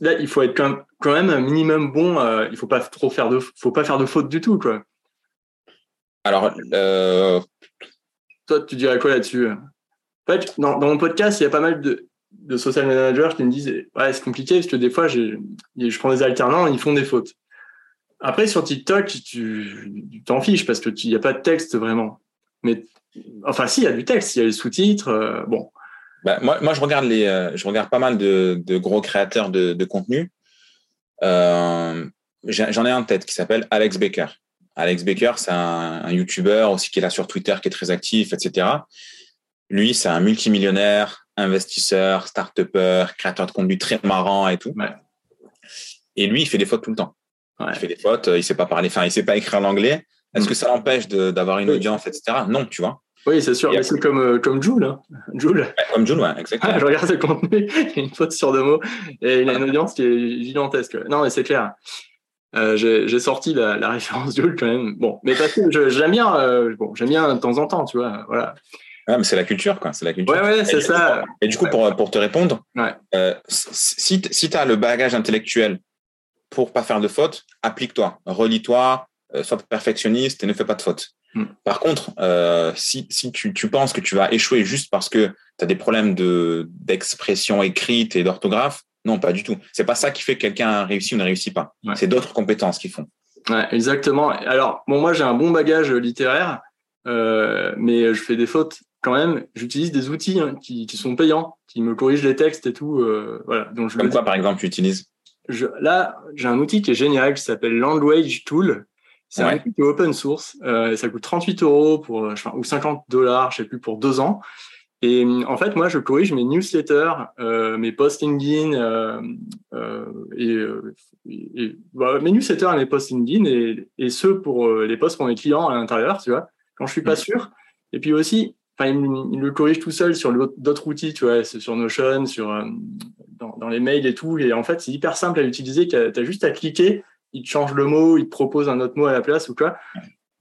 S1: là, il faut être quand même, un minimum bon. il faut pas trop faire de, faut pas faire de fautes du tout, quoi.
S2: Alors,
S1: toi, tu dirais quoi là-dessus? En fait, dans, mon podcast, il y a pas mal de, de social managers qui me disent ouais, c'est compliqué parce que des fois, je prends des alternants, ils font des fautes. Après, sur TikTok, tu t'en fiches parce que n'y a pas de texte vraiment. Mais enfin, si, il y a du texte, il y a les sous-titres. Euh, bon.
S2: Bah, moi, moi, je regarde les, euh, je regarde pas mal de, de gros créateurs de, de contenu. Euh, J'en ai un en tête qui s'appelle Alex Baker. Alex Baker, c'est un, un YouTuber aussi qui est là sur Twitter, qui est très actif, etc. Lui, c'est un multimillionnaire, investisseur, start-upper, créateur de contenu très marrant et tout. Et lui, il fait des fautes tout le temps. Il fait des fautes, il sait pas parler, enfin, il sait pas écrire l'anglais. Est-ce mm. que ça l'empêche d'avoir une audience, etc. Non, tu vois.
S1: Oui, c'est sûr, mais c'est comme, euh, comme Jules. Hein. Jules.
S2: comme Jules, ouais, exactement.
S1: je regarde ce contenu, il y a une faute sur deux mots et il a une audience qui est gigantesque. Non, mais c'est clair. Euh, j'ai sorti la, la référence Jules quand même. Bon, mais parce que j'aime bien, euh, bon, j'aime bien de temps en temps, tu vois, voilà.
S2: Ah, mais c'est la culture, quoi. C'est la culture.
S1: Ouais, ouais, c'est ça.
S2: Et du coup, pour, pour te répondre, euh, si, si tu as le bagage intellectuel pour pas faire de fautes, applique-toi, relis-toi, sois perfectionniste et ne fais pas de fautes. Hmm. Par contre, euh, si, si tu, tu, penses que tu vas échouer juste parce que tu as des problèmes d'expression écrite et d'orthographe, non, pas du tout. C'est pas ça qui fait que quelqu'un réussit ou ne réussit pas. C'est d'autres compétences qui font.
S1: Ouais, exactement. Alors, bon, moi, j'ai un bon bagage littéraire, euh, mais je fais des fautes quand même. J'utilise des outils hein, qui, qui, sont payants, qui me corrigent les textes et tout. Euh, voilà.
S2: Donc, je Comme quoi, par exemple, tu utilises
S1: je, Là, j'ai un outil qui est génial qui s'appelle Language Tool. C'est un outil qui est open source. Euh, ça coûte 38 euros pour, ou 50 dollars, je sais plus, pour deux ans. Et en fait, moi, je corrige mes newsletters, euh, mes posts LinkedIn euh, euh, et, euh, et bah, mes newsletters et mes posts LinkedIn et, et ceux pour euh, les posts pour mes clients à l'intérieur, tu vois, quand je suis pas sûr. Et puis aussi, enfin, il, il, le corrige tout seul sur d'autres outils, tu vois, sur Notion, sur euh, dans, dans, les mails et tout. Et en fait, c'est hyper simple à utiliser. Tu as, juste à cliquer, il te change le mot, il te propose un autre mot à la place ou quoi.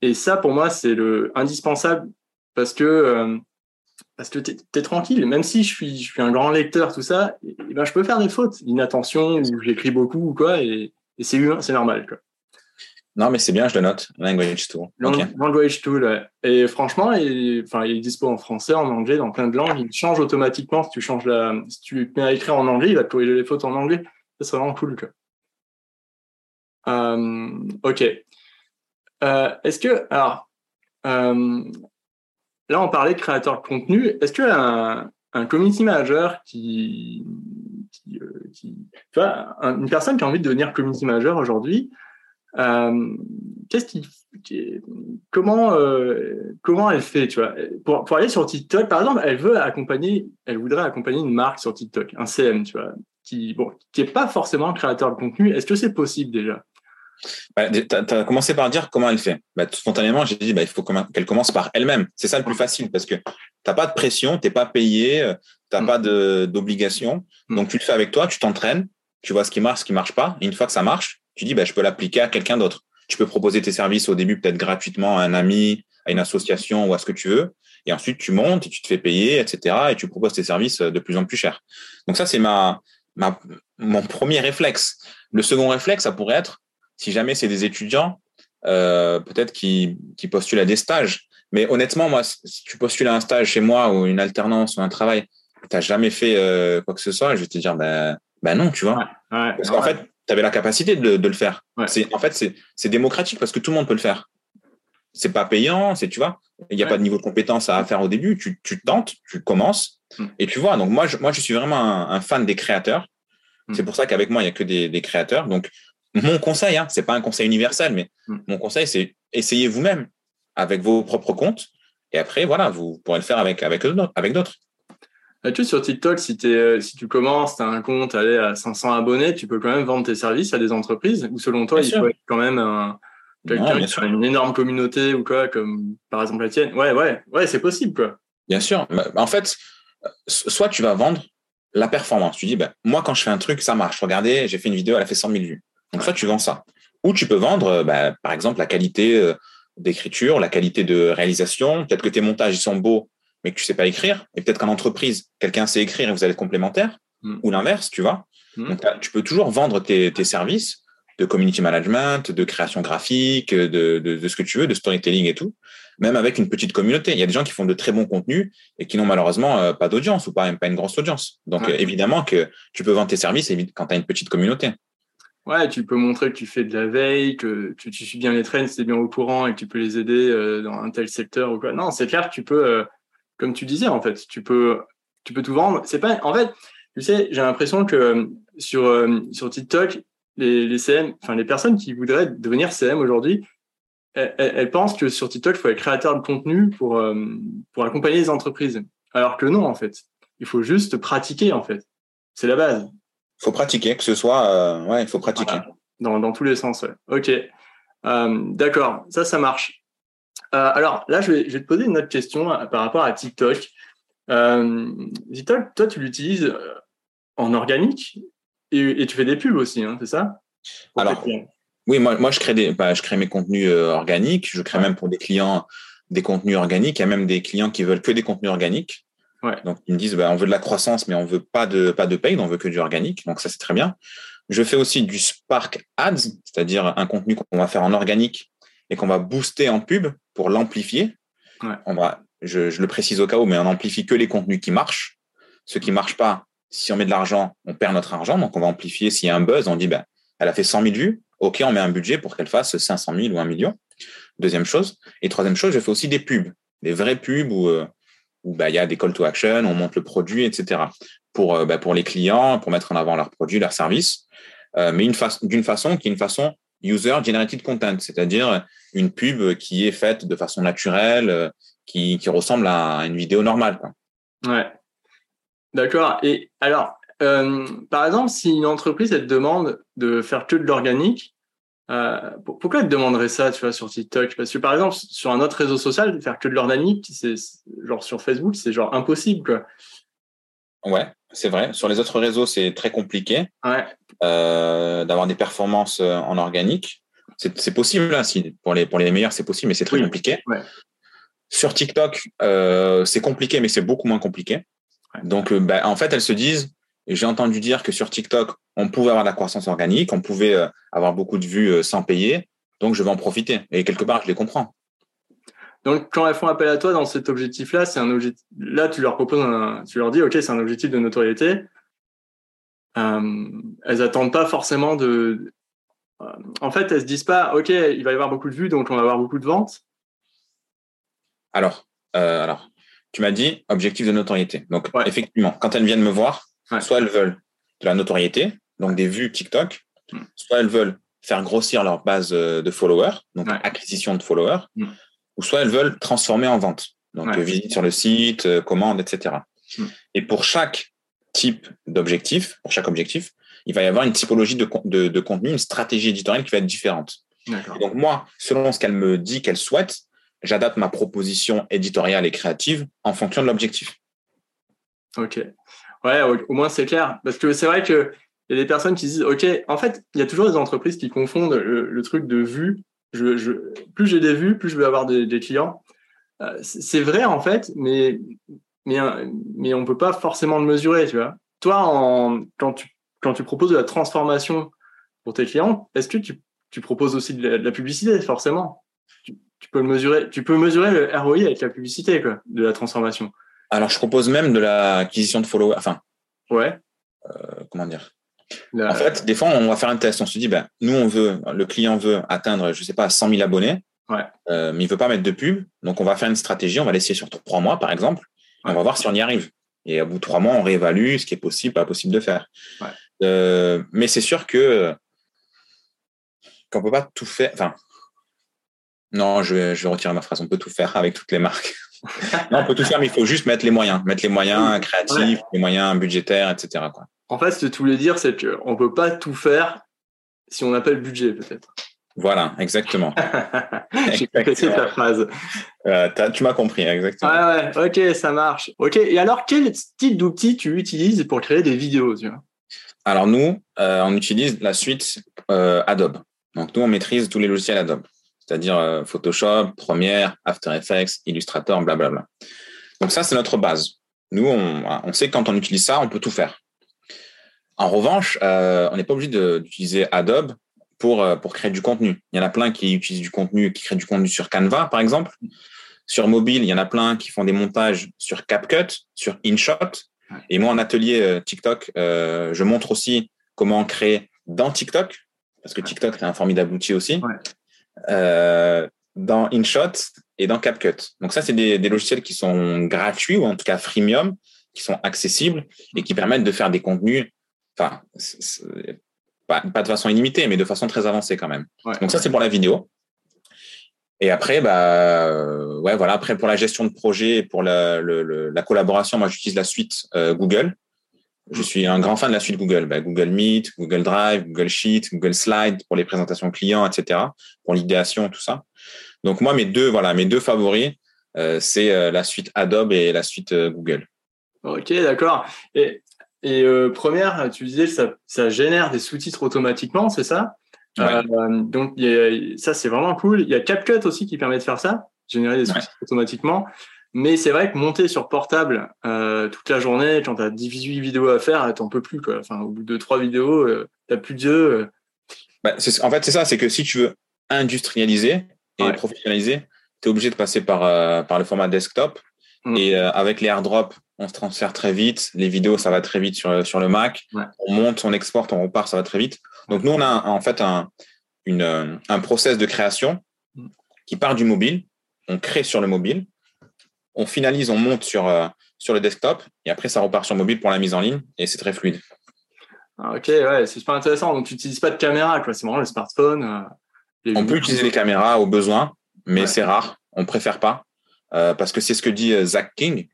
S1: Et ça, pour moi, c'est le indispensable parce que parce que tu es, tranquille. Même si je suis, je suis un grand lecteur, tout ça, et, ben, je peux faire des fautes, inattention, ou j'écris beaucoup ou quoi, et, et c'est c'est normal. Quoi.
S2: Non, mais c'est bien, je le note. Language Tool.
S1: Language Tool. Et franchement, il, enfin, il est dispo en français, en anglais, dans plein de langues. Il change automatiquement. Si tu changes la, si tu mets à écrire en anglais, il va te corriger les fautes en anglais. Ça, c'est vraiment cool. Quoi. Euh, ok. Euh, est-ce que, alors, euh, Là, on parlait de créateur de contenu. Est-ce qu'un un community manager qui, tu vois, une personne qui a envie de devenir community manager aujourd'hui, qu'est-ce comment, comment elle fait, tu vois, pour, pour aller sur TikTok, par exemple, elle veut accompagner, elle voudrait accompagner une marque sur TikTok, un CM, tu vois, qui, bon, qui est pas forcément créateur de contenu. Est-ce que c'est possible déjà?
S2: Bah, tu as, commencé par dire comment elle fait. Bah, spontanément, j'ai dit bah, il faut qu'elle commence par elle-même. C'est ça le plus facile parce que tu n'as pas de pression, tu n'es pas payé, euh, tu n'as mm. pas d'obligation. Mm. Donc, tu le fais avec toi, tu t'entraînes, tu vois ce qui marche, ce qui marche pas. Et une fois que ça marche, tu dis bah, je peux l'appliquer à quelqu'un d'autre. Tu peux proposer tes services au début peut-être gratuitement à un ami, à une association ou à ce que tu veux. Et ensuite, tu montes et tu te fais payer, etc. Et tu proposes tes services de plus en plus cher. Donc ça, c'est ma, ma, mon premier réflexe. Le second réflexe, ça pourrait être si jamais c'est des étudiants, euh, peut-être qui, qui postulent à des stages. Mais honnêtement, moi, si tu postules à un stage chez moi ou une alternance ou un travail, tu n'as jamais fait euh, quoi que ce soit, je vais te dire, ben, ben non, tu vois. parce qu'en fait, tu avais la capacité de, de le faire. C'est, en fait, c'est démocratique parce que tout le monde peut le faire. C'est pas payant, c'est, tu vois, il n'y a pas de niveau de compétence à faire au début. Tu, tu tentes, tu commences mm. et tu vois. Donc, moi, je, moi, je suis vraiment un, fan des créateurs. Mm. C'est pour ça qu'avec moi, il n'y a que des, des créateurs. Donc, mon conseil, hein, c'est pas un conseil universel, mais mm. mon conseil, c'est essayez vous-même avec vos propres comptes. Et après, voilà, vous pourrez le faire avec, avec, avec d'autres.
S1: Tu sur TikTok, si, es, si tu commences, tu as un compte allez, à 500 abonnés, tu peux quand même vendre tes services à des entreprises ou selon toi, il faut être quand même un, quelqu'un qui a une énorme communauté ou quoi, comme par exemple la tienne. Ouais, ouais, ouais, c'est possible quoi.
S2: Bien sûr. En fait, soit tu vas vendre la performance. Tu dis, ben, moi, quand je fais un truc, ça marche. Regardez, j'ai fait une vidéo, elle a fait 100 000 vues. Donc, soit tu vends ça. Ou tu peux vendre, ben, par exemple, la qualité euh, d'écriture, la qualité de réalisation. Peut-être que tes montages ils sont beaux, mais que tu sais pas écrire. Et peut-être qu'en entreprise, quelqu'un sait écrire et vous allez être complémentaires. Hmm. Ou l'inverse, tu vois. Hmm. Donc, tu peux toujours vendre tes, services de community management, de création graphique, de, de, ce que tu veux, de storytelling et tout, même avec une petite communauté. Il y a des gens qui font de très bons contenus et qui n'ont malheureusement euh, pas d'audience ou pas, même pas une grosse audience. Donc, évidemment que tu peux vendre tes services quand tu as une petite communauté.
S1: Ouais, tu peux montrer que tu fais de la veille, que tu, suis bien les trains, c'est bien au courant et que tu peux les aider euh, dans un tel secteur ou quoi. Non, c'est clair que tu peux, euh, comme tu disais en fait, tu peux, tu peux tout vendre. C'est pas, en fait, tu sais, j'ai l'impression que euh, sur TikTok, les, CM, enfin les personnes qui voudraient devenir CM aujourd'hui, elles, pensent que sur TikTok, il faut être créateur de contenu pour pour accompagner les entreprises. Alors que non, en fait, il faut juste pratiquer en fait. C'est la base
S2: faut pratiquer, que ce soit, euh, ouais, il faut pratiquer.
S1: Dans, dans, tous les sens, ouais. Ok. Euh, d'accord, ça, ça marche. Euh, alors là, je vais, je vais, te poser une autre question par rapport à TikTok. TikTok, toi, tu l'utilises en organique et, et, tu fais des pubs aussi, hein, c'est ça?
S2: Alors, oui, moi, moi je, crée des, bah, je crée mes contenus organiques. Je crée même pour des clients des contenus organiques. Il y a même des clients qui veulent que des contenus organiques. Donc ils me disent bah, on veut de la croissance, mais on veut pas de pas de paid, on veut que du organique. Donc ça c'est très bien. Je fais aussi du Spark Ads, c'est-à-dire un contenu qu'on va faire en organique et qu'on va booster en pub pour l'amplifier. On va, je, je, le précise au cas où, mais on amplifie que les contenus qui marchent. Ceux qui marchent pas, si on met de l'argent, on perd notre argent. Donc on va amplifier. S'il y a un buzz, on dit ben elle a fait 100 000 vues. Ok, on met un budget pour qu'elle fasse 500 000 ou un million. Deuxième chose. Et troisième chose, je fais aussi des pubs, des vraies pubs où euh, où bah, il y a des call to action, on monte le produit, etc. Pour, euh, bah, pour les clients, pour mettre en avant leurs produits, leurs services, euh, mais d'une façon qui est une façon user generated content, c'est-à-dire une pub qui est faite de façon naturelle, euh, qui, qui ressemble à une vidéo normale. Quoi.
S1: Ouais. D'accord. Et alors, par exemple, si une entreprise elle te demande de faire que de l'organique, euh, pourquoi elle te demanderait ça, tu vois, sur TikTok? Parce que par exemple, sur un autre réseau social, faire que de l'organique, c'est genre sur Facebook, c'est genre impossible, quoi.
S2: Ouais, c'est vrai. Sur les autres réseaux, c'est très compliqué
S1: ouais.
S2: euh, d'avoir des performances euh, en organique. C'est possible, hein, si, pour, les, pour les meilleurs, c'est possible, mais c'est très compliqué.
S1: Ouais.
S2: Sur TikTok, euh, c'est compliqué, mais c'est beaucoup moins compliqué. Donc, bah, en fait, elles se disent, j'ai entendu dire que sur TikTok, on pouvait avoir de la croissance organique, on pouvait euh, avoir beaucoup de vues euh, sans payer, donc je vais en profiter. Et quelque part, je les comprends.
S1: Donc, quand elles font appel à toi dans cet objectif-là, c'est un objectif. Là, tu leur proposes, un... tu leur dis, ok, c'est un objectif de notoriété. Euh, elles attendent pas forcément de. En fait, elles se disent pas, ok, il va y avoir beaucoup de vues, donc on va avoir beaucoup de ventes.
S2: Alors, alors, tu m'as dit objectif de notoriété. Donc, effectivement, quand elles viennent me voir, Soit elles veulent de la notoriété, donc des vues TikTok, hmm. soit elles veulent faire grossir leur base euh, de followers, donc acquisition de followers, hmm. ou soit elles veulent transformer en vente, donc visite sur le site, euh, commande, etc. Hmm. Et pour chaque type d'objectif, pour chaque objectif, il va y avoir une typologie de, de, contenu, une stratégie éditoriale qui va être différente. Donc moi, selon ce qu'elle me dit qu'elle souhaite, j'adapte ma proposition éditoriale et créative en fonction de l'objectif.
S1: Ok. Ouais, au, moins c'est clair. Parce que c'est vrai qu'il y a des personnes qui disent, OK, en fait, il y a toujours des entreprises qui confondent le, truc de vue. Je, plus j'ai des vues, plus je vais avoir des, clients. Euh, c'est vrai, en fait, mais, mais, mais on ne peut pas forcément le mesurer, tu vois. Toi, quand, tu, quand tu proposes de la transformation pour tes clients, est-ce que tu, tu proposes aussi de la, publicité, forcément? Tu, peux le mesurer, tu peux mesurer le ROI avec la publicité, de la transformation.
S2: Alors, je propose même de l'acquisition de followers. Enfin.
S1: Ouais.
S2: Euh, comment dire? En fait, des fois, on va faire un test. On se dit, ben, nous, on veut, le client veut atteindre, je sais pas, 100 000 abonnés.
S1: Ouais.
S2: Euh, mais il veut pas mettre de pub. Donc, on va faire une stratégie. On va l'essayer sur trois mois, par exemple. On va voir si on y arrive. Et au bout de trois mois, on réévalue ce qui est possible, pas possible de faire. Euh, mais c'est sûr que qu'on peut pas tout faire. Enfin, non, je vais, je vais retirer ma phrase. On peut tout faire avec toutes les marques. Non, on peut tout faire, mais il faut juste mettre les moyens, mettre les moyens créatifs, les moyens budgétaires, etc. Quoi.
S1: En fait, ce que tu voulais dire, c'est qu'on ne peut pas tout faire si on appelle budget, peut-être.
S2: Voilà, exactement.
S1: J'ai compris ta phrase.
S2: Euh, tu m'as compris, exactement.
S1: Ouais, ouais, ok, ça marche. Ok, et alors, quel type d'outil tu utilises pour créer des vidéos tu vois?
S2: Alors, nous, euh, on utilise la suite euh, Adobe. Donc, nous, on maîtrise tous les logiciels Adobe, c'est-à-dire Photoshop, Premiere, After Effects, Illustrator, blablabla. Donc, ça, c'est notre base. Nous, on, on sait que quand on utilise ça, on peut tout faire. En revanche, on n'est pas obligé d'utiliser Adobe pour, euh, pour créer du contenu. Il y en a plein qui utilisent du contenu, qui créent du contenu sur Canva, par exemple. Sur mobile, il y en a plein qui font des montages sur CapCut, sur InShot. Et moi, en atelier euh, TikTok, euh, je montre aussi comment créer dans TikTok, parce que TikTok est un formidable outil aussi, dans InShot et dans CapCut. Donc ça, c'est des, des, logiciels qui sont gratuits ou en tout cas freemium, qui sont accessibles et qui permettent de faire des contenus. Enfin, pas, de façon illimitée, mais de façon très avancée quand même. Donc ça, c'est pour la vidéo. Et après, bah, euh, ouais, voilà. Après, pour la gestion de projet et pour la, la collaboration, moi, j'utilise la suite euh, Google. Je suis un grand fan de la suite Google. Bah, Google Meet, Google Drive, Google Sheet, Google Slide pour les présentations clients, etc. Pour l'idéation, tout ça. Donc moi, mes deux, voilà, mes deux favoris, euh, c'est la suite Adobe et la suite Google.
S1: Ok, d'accord. Et et euh, première, tu disais ça, ça génère des sous-titres automatiquement, c'est ça? Euh, Donc ça, c'est vraiment cool. Il y a CapCut aussi qui permet de faire ça, générer des sous-titres automatiquement. Mais c'est vrai que monter sur portable euh, toute la journée, quand tu as 18 vidéos à faire, t'en peux plus. Quoi. Enfin, au bout de trois vidéos, tu n'as plus de
S2: bah, en fait, c'est ça, c'est que si tu veux industrialiser et professionnaliser, tu es obligé de passer par, par le format desktop. Mm. Et avec les airdrops on se transfère très vite. Les vidéos, ça va très vite sur, sur le Mac. On monte, on exporte, on repart, ça va très vite. Donc, nous, on a en fait un, une, un process de création qui part du mobile. On crée sur le mobile. On finalise, on monte sur, euh, sur le desktop. Et après, ça repart sur mobile pour la mise en ligne. Et c'est très fluide.
S1: Ah, ok, ouais, c'est super intéressant. Donc, tu n'utilises pas de caméra, quoi. C'est vraiment le smartphone.
S2: Euh, on peut utiliser les caméras au besoin, mais c'est rare. On préfère pas. Euh, parce que c'est ce que dit Zach King,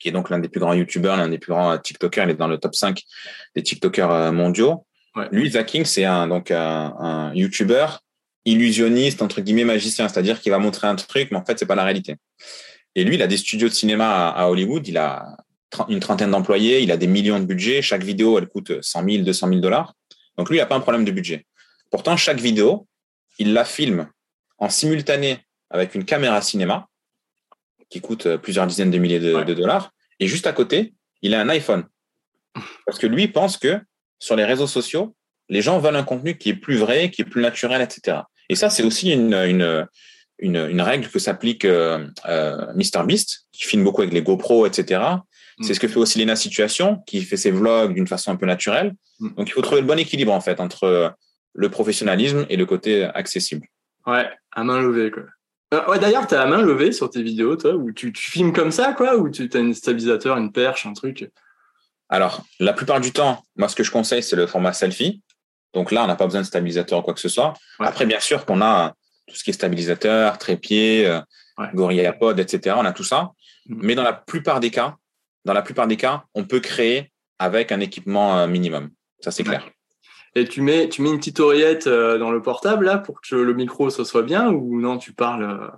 S2: qui est donc l'un des plus grands YouTubeurs, l'un des plus grands TikTokers. Il est dans le top 5 des TikTokers mondiaux. Lui, Zacking, c'est un, donc un, YouTuber illusionniste, entre guillemets, magicien. C'est-à-dire qu'il va montrer un truc, mais en fait, c'est pas la réalité. Et lui, il a des studios de cinéma à, Hollywood. Il a une trentaine d'employés. Il a des millions de budget. Chaque vidéo, elle coûte 100 000, 200 000 dollars. Donc lui, il n'a pas un problème de budget. Pourtant, chaque vidéo, il la filme en simultané avec une caméra cinéma qui coûte euh, plusieurs dizaines de milliers de, dollars. Et juste à côté, il a un iPhone. Parce que lui pense que sur les réseaux sociaux, les gens veulent un contenu qui est plus vrai, qui est plus naturel, etc. Et ça, c'est aussi une, une, une, règle que s'applique euh, euh, MrBeast, qui filme beaucoup avec les GoPro, etc. Mm. C'est ce que fait aussi Lena Situation, qui fait ses vlogs d'une façon un peu naturelle. Mm. Donc, il faut trouver le bon équilibre, en fait, entre le professionnalisme et le côté accessible.
S1: Ouais, à main levée, quoi. Euh, ouais, d'ailleurs, tu as la main levée sur tes vidéos, toi, ou tu, filmes comme ça, quoi, ou tu as un stabilisateur, une perche, un truc?
S2: Alors, la plupart du temps, moi, ce que je conseille, c'est le format selfie. Donc là, on n'a pas besoin de stabilisateur ou quoi que ce soit. Après, bien sûr qu'on a tout ce qui est stabilisateur, trépied, euh, GorillaPod, etc. On a tout ça. Mm. Mais dans la plupart des cas, dans la plupart des cas, on peut créer avec un équipement euh, minimum. Ça, c'est clair.
S1: Et tu mets, tu mets une petite oreillette euh, dans le portable là pour que le micro ce soit bien ou non, tu parles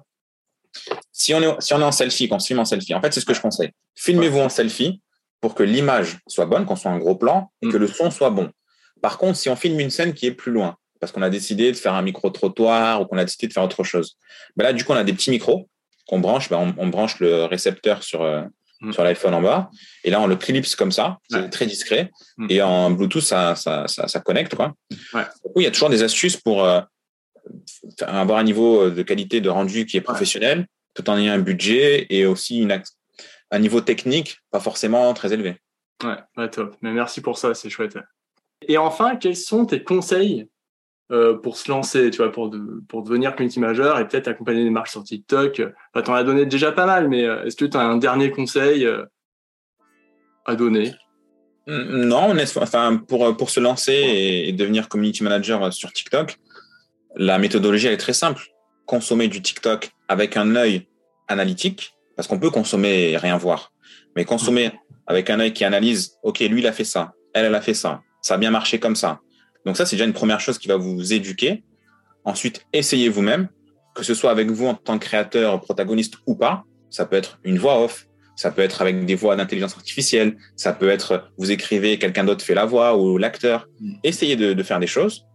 S2: si on, est, si on est en selfie, qu'on filme en selfie, en fait, c'est ce que je conseille. Filmez-vous en selfie pour que l'image soit bonne, qu'on soit un gros plan et que mm. le son soit bon. Par contre, si on filme une scène qui est plus loin, parce qu'on a décidé de faire un micro-trottoir ou qu'on a décidé de faire autre chose, ben là, du coup, on a des petits micros qu'on branche. Ben on, branche le récepteur sur, euh, mm. sur l'iPhone en bas. Et là, on le clipse comme ça, c'est très discret. Mm. Et en Bluetooth, ça, ça, ça, connecte. Quoi. il y a toujours des astuces pour euh, avoir un niveau de qualité de rendu qui est professionnel, tout en ayant un budget et aussi une, un niveau technique pas forcément très élevé.
S3: Ouais, top. Mais merci pour ça, c'est chouette. Et enfin, quels sont tes conseils euh, pour se lancer, tu vois, pour, devenir community manager et peut-être accompagner des marches sur TikTok. Enfin, Tu en as donné déjà pas mal, mais euh, est-ce que tu as un dernier conseil euh, à donner?
S2: Non, enfin, pour, pour se lancer et, devenir community manager sur TikTok, la méthodologie est très simple. Consommer du TikTok avec un œil analytique, parce qu'on peut consommer et rien voir, mais consommer avec un œil qui analyse, OK, lui, il a fait ça, elle, elle a fait ça, ça a bien marché comme ça donc ça, c'est déjà une première chose qui va vous éduquer. Ensuite, essayez vous-même, que ce soit avec vous en tant que créateur, protagoniste ou pas. Ça peut être une voix off, ça peut être avec des voix d'intelligence artificielle, ça peut être vous écrivez, quelqu'un d'autre fait la voix ou l'acteur. Mm. Essayez de, faire des choses.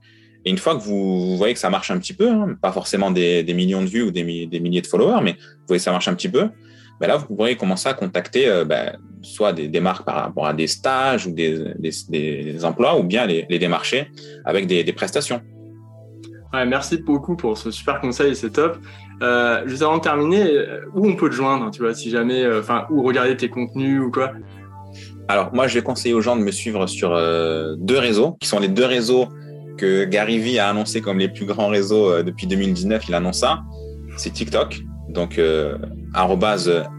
S2: Et une fois que vous, voyez que ça marche un petit peu, hein, pas forcément des, millions de vues ou des, milliers de followers, mais vous voyez que ça marche un petit peu, ben là, vous pourrez commencer à contacter euh, ben, soit des, marques par rapport à des stages ou des, des, emplois, ou bien les, les démarcher avec des, prestations.
S3: Ouais, merci beaucoup pour ce super conseil, c'est top. Euh, juste avant de terminer, où on peut te joindre, tu vois, si jamais, euh, enfin, où regarder tes contenus ou quoi?
S2: Alors, moi, je vais conseiller aux gens de me suivre sur euh, deux réseaux, qui sont les deux réseaux que Gary Vee a annoncé comme les plus grands réseaux depuis 2019. Il annonce ça. C'est TikTok, donc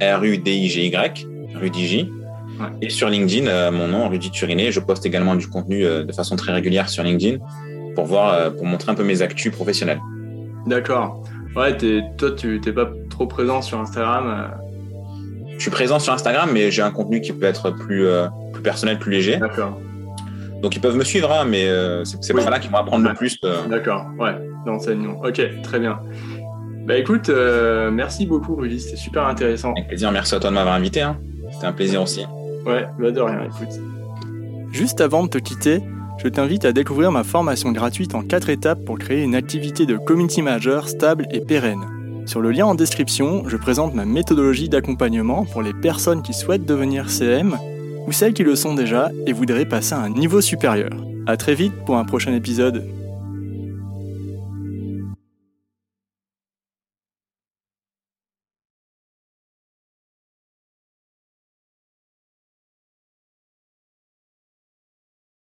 S2: R-U-D-I-G-Y, RudiJ. Et sur LinkedIn, euh, mon nom, Rudy Turiné, je poste également du contenu euh, de façon très régulière sur LinkedIn pour voir, euh, pour montrer un peu mes actus professionnels.
S3: D'accord. Ouais, toi, tu n'es pas trop présent sur Instagram.
S2: Je suis présent sur Instagram, mais j'ai un contenu qui peut être plus, plus personnel, plus léger.
S3: D'accord.
S2: Donc ils peuvent me suivre, hein, mais c'est pas là qu'ils vont apprendre le plus.
S3: D'accord, ouais, d'enseignement. Ok, très bien. Bah écoute, merci beaucoup Rudy, c'était super intéressant.
S2: Avec plaisir, merci à toi de m'avoir invité. Hein. C'était un plaisir aussi.
S3: Ouais, bah de rien, écoute.
S1: Juste avant de te quitter, je t'invite à découvrir ma formation gratuite en 4 étapes pour créer une activité de community manager stable et pérenne. Sur le lien en description, je présente ma méthodologie d'accompagnement pour les personnes qui souhaitent devenir CM ou celles qui le sont déjà et voudraient passer à un niveau supérieur. A très vite pour un prochain épisode.